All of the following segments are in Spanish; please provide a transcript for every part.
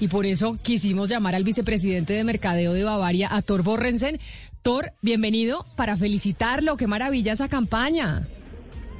y por eso quisimos llamar al vicepresidente de Mercadeo de Bavaria, a Thor Borrensen. Thor, bienvenido para felicitarlo. Qué maravilla esa campaña.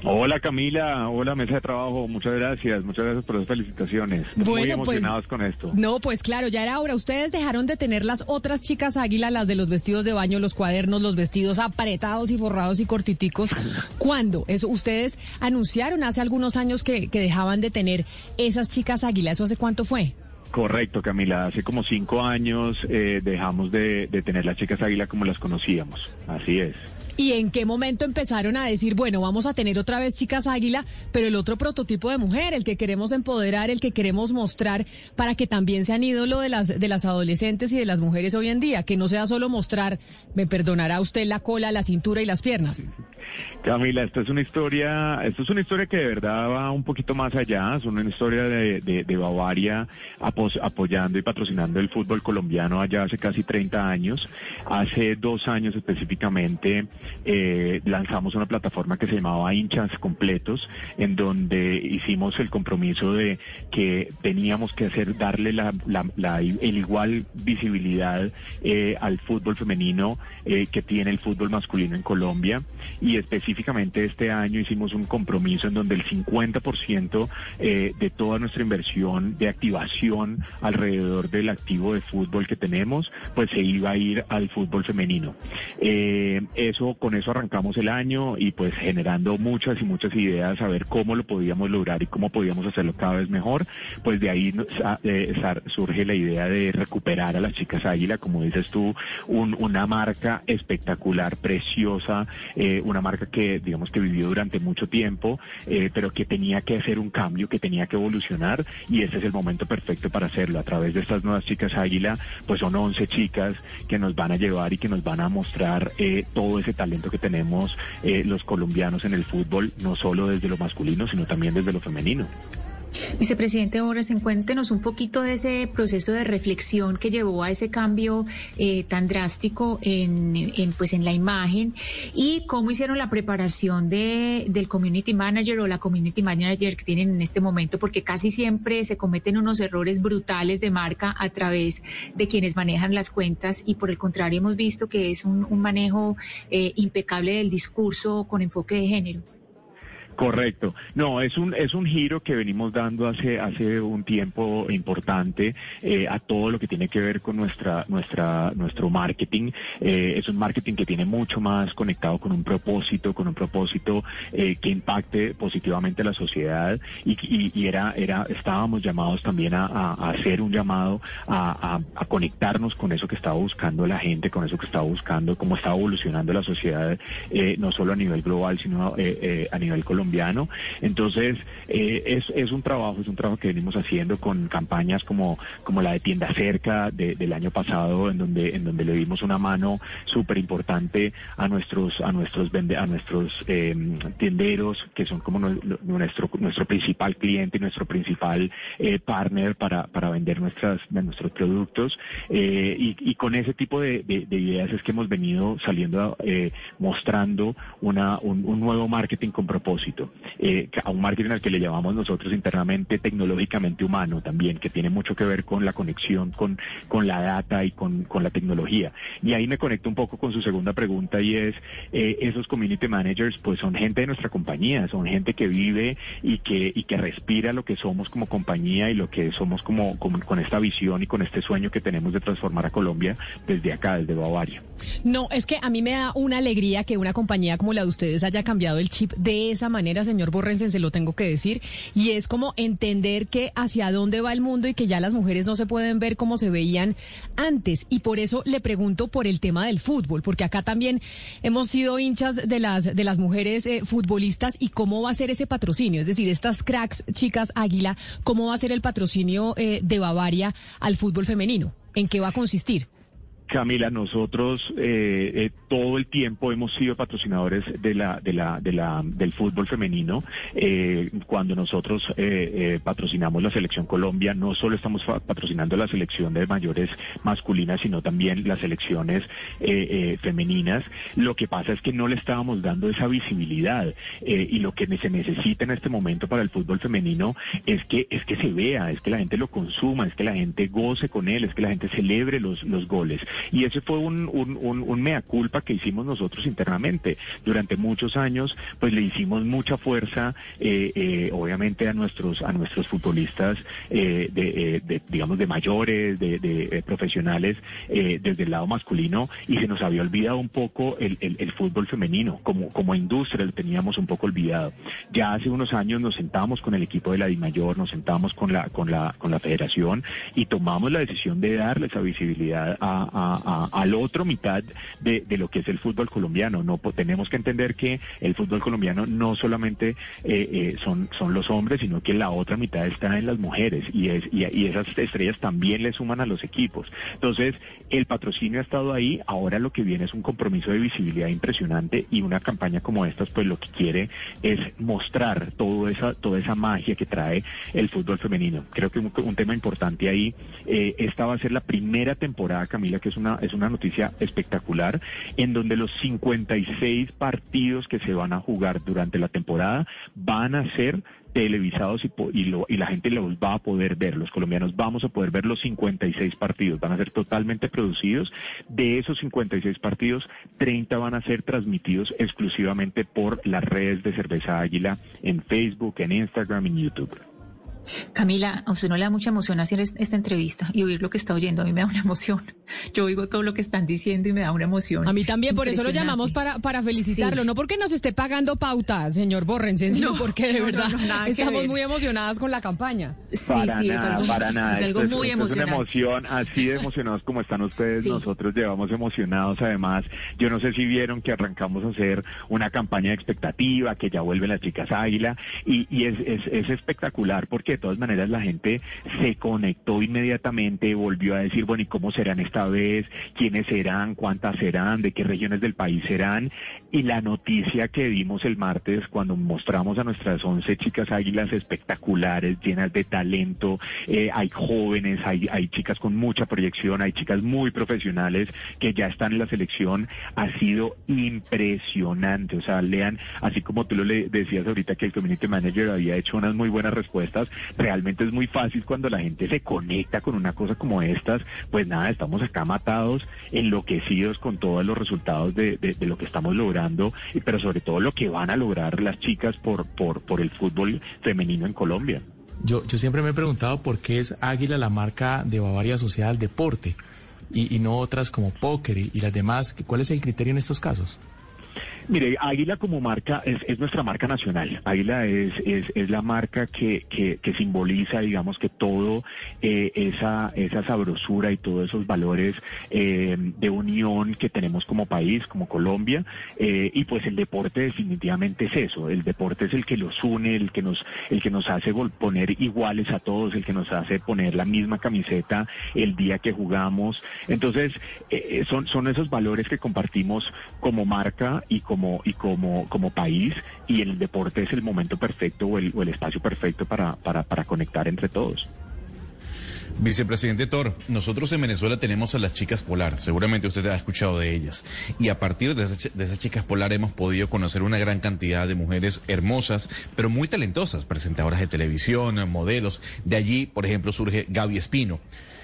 Hola Camila, hola mesa de trabajo, muchas gracias, muchas gracias por las felicitaciones. Muy pues, emocionados con esto. No, pues claro, ya era hora. Ustedes dejaron de tener las otras chicas águila, las de los vestidos de baño, los cuadernos, los vestidos apretados y forrados y cortiticos. ¿Cuándo? Eso ustedes anunciaron hace algunos años que, dejaban de tener esas chicas águila. ¿Eso hace cuánto fue? Correcto, Camila. Hace como cinco años eh, dejamos de tener las chicas águila como las conocíamos. Así es. ¿Y en qué momento empezaron a decir, bueno, vamos a tener otra vez chicas águila, pero el otro prototipo de mujer, el que queremos empoderar, el que queremos mostrar para que también sean ídolo de las, de las adolescentes y de las mujeres hoy en día, que no sea solo mostrar, me perdonará usted la cola, la cintura y las piernas? Camila, esta es una historia, esto es una historia que de verdad va un poquito más allá, es una historia de, Bavaria apoyando y patrocinando el fútbol colombiano allá hace casi 30 años. Hace dos años específicamente eh, lanzamos una plataforma que se llamaba Hinchas Completos, en donde hicimos el compromiso de que teníamos que hacer, darle la, el igual visibilidad eh, al fútbol femenino eh, que tiene el fútbol masculino en Colombia específicamente este año hicimos un compromiso en donde el 50% eh, de toda nuestra inversión de activación alrededor del activo de fútbol que tenemos, pues se iba a ir al fútbol femenino. Eh, eso, con eso arrancamos el año y pues generando muchas y muchas ideas a ver cómo lo podíamos lograr y cómo podíamos hacerlo cada vez mejor, pues de ahí eh, surge la idea de recuperar a las chicas águila, como dices tú, una marca espectacular, preciosa, una marca que digamos que vivió durante mucho tiempo, eh, pero que tenía que hacer un cambio, que tenía que evolucionar y este es el momento perfecto para hacerlo. A través de estas nuevas chicas Águila, pues son 11 chicas que nos van a llevar y que nos van a mostrar eh, todo ese talento que tenemos eh, los colombianos en el fútbol, no solo desde lo masculino, sino también desde lo femenino. Vicepresidente Horas, cuéntenos un poquito de ese proceso de reflexión que llevó a ese cambio eh, tan drástico en, pues en la imagen y cómo hicieron la preparación de, del community manager o la community manager que tienen en este momento, porque casi siempre se cometen unos errores brutales de marca a través de quienes manejan las cuentas y por el contrario hemos visto que es un, manejo eh, impecable del discurso con enfoque de género. Correcto. No, es un es un giro que venimos dando hace hace un tiempo importante eh, a todo lo que tiene que ver con nuestra nuestra nuestro marketing. Eh, es un marketing que tiene mucho más conectado con un propósito, con un propósito eh, que impacte positivamente a la sociedad y, y, era era estábamos llamados también a, a, hacer un llamado a, a, conectarnos con eso que estaba buscando la gente, con eso que estaba buscando, cómo estaba evolucionando la sociedad, no solo a nivel global sino a nivel colombiano entonces, eh, es, es un trabajo, es un trabajo que venimos haciendo con campañas como, como la de Tienda Cerca del año pasado, en donde, en donde le dimos una mano súper importante a nuestros, a nuestros a nuestros eh, tenderos, que son como nuestro, nuestro principal cliente y nuestro principal eh, partner para, para vender nuestras, nuestros productos. Eh, y, con ese tipo de, de, ideas es que hemos venido saliendo mostrando una, un, un nuevo marketing con propósito eh, a un marketing al que le llamamos nosotros internamente tecnológicamente humano también, que tiene mucho que ver con la conexión con, con la data y con, con la tecnología. Y ahí me conecto un poco con su segunda pregunta y es, eh, esos community managers pues son gente de nuestra compañía, son gente que vive y que, y que respira lo que somos como compañía y lo que somos como, con esta visión y con este sueño que tenemos de transformar a Colombia desde acá, desde Bavaria. No, es que a mí me da una alegría que una compañía como la de ustedes haya cambiado el chip de esa manera señor Borrensen, se lo tengo que decir, y es como entender que hacia dónde va el mundo y que ya las mujeres no se pueden ver como se veían antes. Y por eso le pregunto por el tema del fútbol, porque acá también hemos sido hinchas de las, de las mujeres eh, futbolistas y cómo va a ser ese patrocinio. Es decir, estas cracks, chicas águila, ¿cómo va a ser el patrocinio eh, de Bavaria al fútbol femenino? ¿En qué va a consistir? Camila, nosotros eh, eh, todo el tiempo hemos sido patrocinadores de la, de la, de la, del fútbol femenino. Eh, cuando nosotros patrocinamos la selección Colombia, no solo estamos patrocinando la selección de mayores masculinas, sino también las selecciones femeninas. Lo que pasa es que no le estábamos dando esa visibilidad y lo que se necesita en este momento para el fútbol femenino es que es que se vea, es que la gente lo consuma, es que la gente goce con él, es que la gente celebre los, los goles. Y ese fue un, un, mea culpa que hicimos nosotros internamente. Durante muchos años, pues le hicimos mucha fuerza, eh, eh, obviamente, a nuestros, a nuestros futbolistas, eh, de, digamos, de mayores, de, profesionales, desde el lado masculino, y se nos había olvidado un poco el, el, fútbol femenino. Como, como industria lo teníamos un poco olvidado. Ya hace unos años nos sentábamos con el equipo de la DIMAYOR, nos sentábamos con la, con la, con la federación y tomamos la decisión de darle esa visibilidad a, a, otra mitad de, lo que es el fútbol colombiano. No tenemos que entender que el fútbol colombiano no solamente eh, eh, son, son los hombres, sino que la otra mitad está en las mujeres y, es, y, esas estrellas también le suman a los equipos. Entonces, el patrocinio ha estado ahí, ahora lo que viene es un compromiso de visibilidad impresionante y una campaña como esta, pues lo que quiere es mostrar todo esa, toda esa magia que trae el fútbol femenino. Creo que un, tema importante ahí, eh, esta va a ser la primera temporada, Camila, que es una, es una noticia espectacular, en donde los 56 partidos que se van a jugar durante la temporada van a ser televisados y, lo, y la gente los va a poder ver, los colombianos vamos a poder ver los 56 partidos, van a ser totalmente producidos. De esos 56 partidos, 30 van a ser transmitidos exclusivamente por las redes de Cerveza Águila en Facebook, en Instagram, en YouTube. Camila, a usted no le da mucha emoción hacer esta entrevista y oír lo que está oyendo. A mí me da una emoción. Yo oigo todo lo que están diciendo y me da una emoción. A mí también, por eso lo llamamos para, para felicitarlo. No porque nos esté pagando pautas, señor Borrensen, sino porque de verdad estamos muy emocionadas con la campaña. para nada, para nada. Es algo muy emocionante. Es una emoción, así de emocionados como están ustedes, nosotros llevamos emocionados. Además, yo no sé si vieron que arrancamos a hacer una campaña de expectativa, que ya vuelven las chicas águila, y, y es, es, es espectacular porque de todas maneras la gente se conectó inmediatamente, volvió a decir, bueno, ¿y cómo serán esta vez? ¿Quiénes serán? ¿Cuántas serán? ¿De qué regiones del país serán? Y la noticia que dimos el martes cuando mostramos a nuestras 11 chicas águilas espectaculares, llenas de talento, eh, hay jóvenes, hay, hay chicas con mucha proyección, hay chicas muy profesionales que ya están en la selección, ha sido impresionante. O sea, lean, así como tú lo le decías ahorita que el community manager había hecho unas muy buenas respuestas, realmente es muy fácil cuando la gente se conecta con una cosa como estas, pues nada, estamos acá matados, enloquecidos con todos los resultados de, de, lo que estamos logrando, pero sobre todo lo que van a lograr las chicas por, por, por el fútbol femenino en Colombia. Yo, siempre me he preguntado por qué es Águila la marca de Bavaria asociada al deporte y, no otras como póker y las demás. ¿Cuál es el criterio en estos casos? Mire, Águila como marca es, nuestra marca nacional. Águila es, es, la marca que, que, simboliza, digamos, que todo eh, esa, esa sabrosura y todos esos valores eh, de unión que tenemos como país, como Colombia. Eh, y pues el deporte definitivamente es eso. El deporte es el que los une, el que nos, el que nos hace poner iguales a todos, el que nos hace poner la misma camiseta el día que jugamos. Entonces, son, son esos valores que compartimos como marca y como como, y como, como país y el deporte es el momento perfecto o el, o el espacio perfecto para, para, para conectar entre todos. Vicepresidente Tor, nosotros en Venezuela tenemos a las chicas polar, seguramente usted ha escuchado de ellas, y a partir de, de, esas chicas polar hemos podido conocer una gran cantidad de mujeres hermosas, pero muy talentosas, presentadoras de televisión, modelos. De allí, por ejemplo, surge Gaby Espino.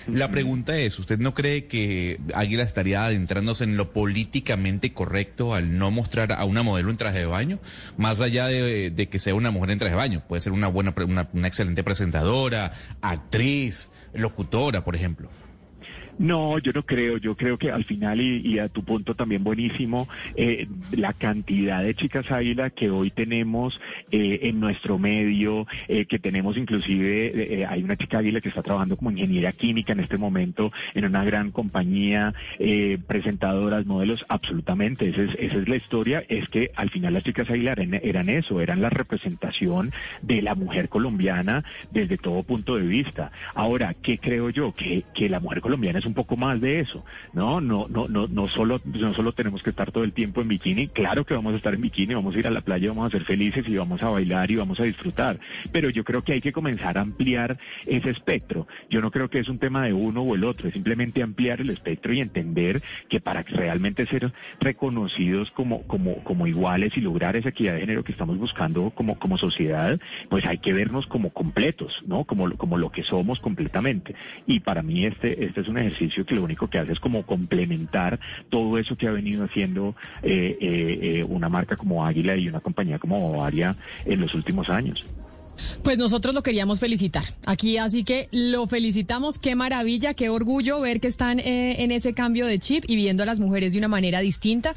La pregunta es, ¿usted no cree que Águila estaría adentrándose en lo políticamente correcto al no mostrar a una modelo en traje de baño? Más allá de, que sea una mujer en traje de baño, puede ser una buena, una excelente presentadora, actriz, locutora, por ejemplo. No, yo no creo. Yo creo que al final, y, a tu punto también buenísimo, eh, la cantidad de chicas águila que hoy tenemos eh, en nuestro medio, eh, que tenemos inclusive, hay una chica águila que está trabajando como ingeniera química en este momento en una gran compañía, presentadoras, modelos, absolutamente. Esa es, esa es la historia. Es que al final las chicas águila eran, eran eso, eran la representación de la mujer colombiana desde todo punto de vista. Ahora, ¿qué creo yo? Que, que la mujer colombiana es un poco más de eso, ¿no? No, no, no, no solo, no solo tenemos que estar todo el tiempo en bikini, claro que vamos a estar en bikini, vamos a ir a la playa, vamos a ser felices y vamos a bailar y vamos a disfrutar, pero yo creo que hay que comenzar a ampliar ese espectro. Yo no creo que es un tema de uno o el otro, es simplemente ampliar el espectro y entender que para realmente ser reconocidos como, como, como iguales y lograr esa equidad de género que estamos buscando como, como sociedad, pues hay que vernos como completos, ¿no? Como, como lo que somos completamente. Y para mí este, este es un que lo único que hace es como complementar todo eso que ha venido haciendo eh, eh, eh, una marca como Águila y una compañía como Bavaria en los últimos años. Pues nosotros lo queríamos felicitar aquí, así que lo felicitamos. Qué maravilla, qué orgullo ver que están en ese cambio de chip y viendo a las mujeres de una manera distinta.